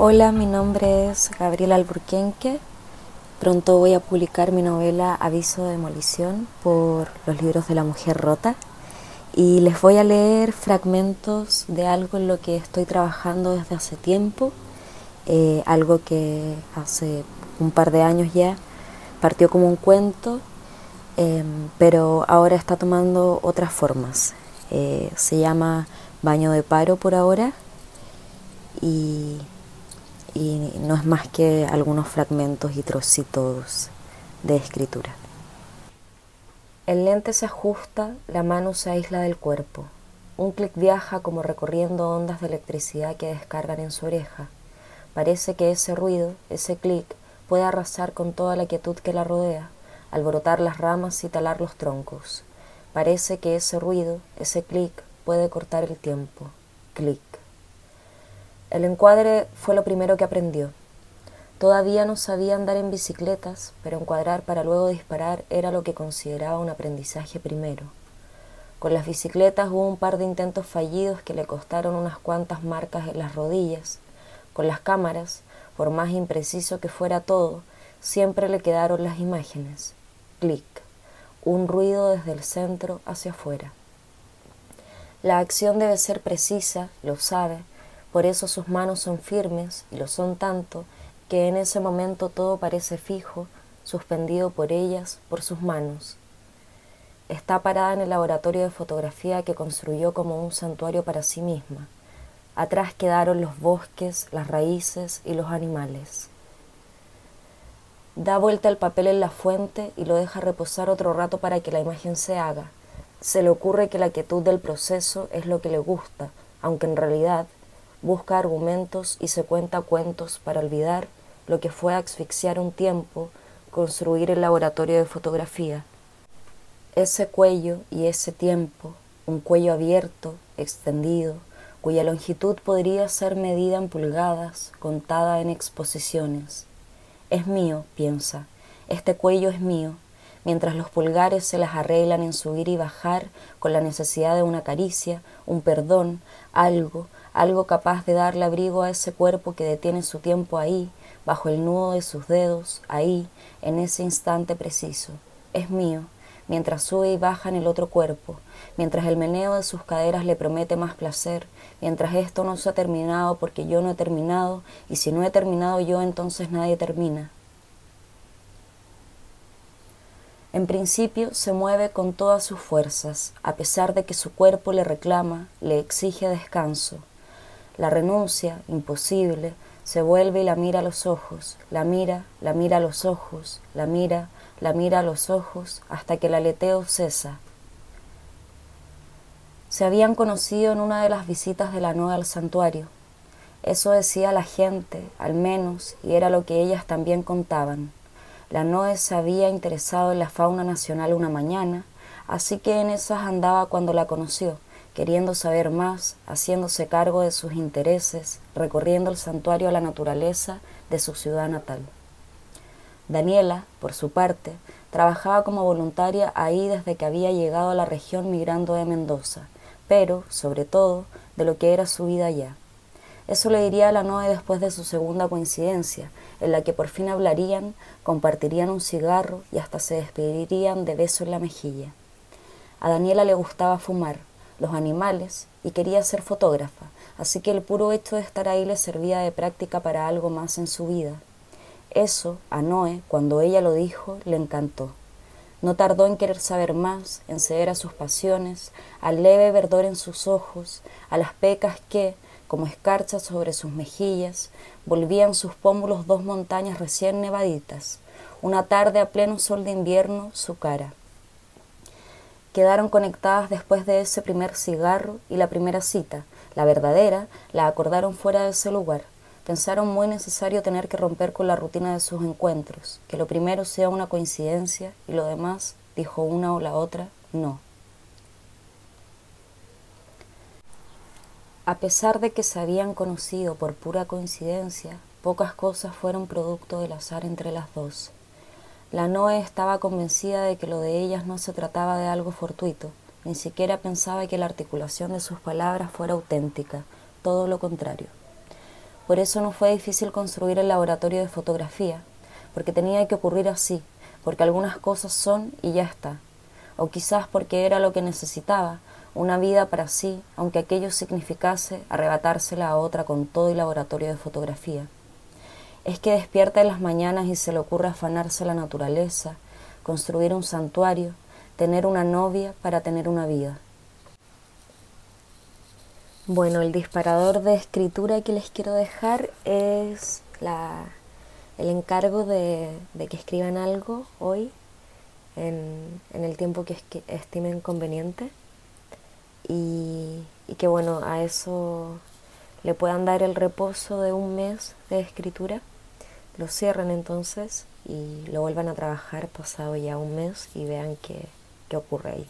Hola, mi nombre es Gabriela Alburquenque. Pronto voy a publicar mi novela Aviso de Demolición por los libros de la mujer rota y les voy a leer fragmentos de algo en lo que estoy trabajando desde hace tiempo, eh, algo que hace un par de años ya partió como un cuento, em, pero ahora está tomando otras formas. Eh, se llama Baño de Paro por ahora y y no es más que algunos fragmentos y trocitos de escritura. El lente se ajusta, la mano se aísla del cuerpo. Un clic viaja como recorriendo ondas de electricidad que descargan en su oreja. Parece que ese ruido, ese clic, puede arrasar con toda la quietud que la rodea, alborotar las ramas y talar los troncos. Parece que ese ruido, ese clic, puede cortar el tiempo. Clic. El encuadre fue lo primero que aprendió. Todavía no sabía andar en bicicletas, pero encuadrar para luego disparar era lo que consideraba un aprendizaje primero. Con las bicicletas hubo un par de intentos fallidos que le costaron unas cuantas marcas en las rodillas. Con las cámaras, por más impreciso que fuera todo, siempre le quedaron las imágenes. Clic. Un ruido desde el centro hacia afuera. La acción debe ser precisa, lo sabe, por eso sus manos son firmes y lo son tanto que en ese momento todo parece fijo, suspendido por ellas, por sus manos. Está parada en el laboratorio de fotografía que construyó como un santuario para sí misma. Atrás quedaron los bosques, las raíces y los animales. Da vuelta el papel en la fuente y lo deja reposar otro rato para que la imagen se haga. Se le ocurre que la quietud del proceso es lo que le gusta, aunque en realidad busca argumentos y se cuenta cuentos para olvidar lo que fue asfixiar un tiempo, construir el laboratorio de fotografía. Ese cuello y ese tiempo, un cuello abierto, extendido, cuya longitud podría ser medida en pulgadas, contada en exposiciones. Es mío, piensa, este cuello es mío, mientras los pulgares se las arreglan en subir y bajar con la necesidad de una caricia, un perdón, algo, algo capaz de darle abrigo a ese cuerpo que detiene su tiempo ahí, bajo el nudo de sus dedos, ahí, en ese instante preciso. Es mío, mientras sube y baja en el otro cuerpo, mientras el meneo de sus caderas le promete más placer, mientras esto no se ha terminado porque yo no he terminado, y si no he terminado yo, entonces nadie termina. En principio se mueve con todas sus fuerzas, a pesar de que su cuerpo le reclama, le exige descanso. La renuncia, imposible, se vuelve y la mira a los ojos, la mira, la mira a los ojos, la mira, la mira a los ojos, hasta que el aleteo cesa. Se habían conocido en una de las visitas de la nueva al santuario. Eso decía la gente, al menos, y era lo que ellas también contaban. La Noe se había interesado en la fauna nacional una mañana, así que en esas andaba cuando la conoció, queriendo saber más, haciéndose cargo de sus intereses, recorriendo el santuario a la naturaleza de su ciudad natal. Daniela, por su parte, trabajaba como voluntaria ahí desde que había llegado a la región migrando de Mendoza, pero, sobre todo, de lo que era su vida allá. Eso le diría a la Noe después de su segunda coincidencia, en la que por fin hablarían, compartirían un cigarro y hasta se despedirían de beso en la mejilla. A Daniela le gustaba fumar, los animales y quería ser fotógrafa, así que el puro hecho de estar ahí le servía de práctica para algo más en su vida. Eso, a Noé, cuando ella lo dijo, le encantó. No tardó en querer saber más, en ceder a sus pasiones, al leve verdor en sus ojos, a las pecas que, como escarchas sobre sus mejillas, volvían sus pómulos dos montañas recién nevaditas, una tarde a pleno sol de invierno su cara. Quedaron conectadas después de ese primer cigarro y la primera cita, la verdadera, la acordaron fuera de ese lugar. Pensaron muy necesario tener que romper con la rutina de sus encuentros, que lo primero sea una coincidencia y lo demás, dijo una o la otra, no. A pesar de que se habían conocido por pura coincidencia, pocas cosas fueron producto del azar entre las dos. La Noe estaba convencida de que lo de ellas no se trataba de algo fortuito, ni siquiera pensaba que la articulación de sus palabras fuera auténtica, todo lo contrario. Por eso no fue difícil construir el laboratorio de fotografía, porque tenía que ocurrir así, porque algunas cosas son y ya está, o quizás porque era lo que necesitaba, una vida para sí, aunque aquello significase arrebatársela a otra con todo el laboratorio de fotografía. Es que despierta en las mañanas y se le ocurre afanarse la naturaleza, construir un santuario, tener una novia para tener una vida. Bueno, el disparador de escritura que les quiero dejar es la, el encargo de, que escriban algo hoy en, el tiempo que, estimen conveniente y, y que bueno, a eso le puedan dar el reposo de un mes de escritura, lo cierren entonces y lo vuelvan a trabajar pasado ya un mes y vean qué, qué ocurre ahí.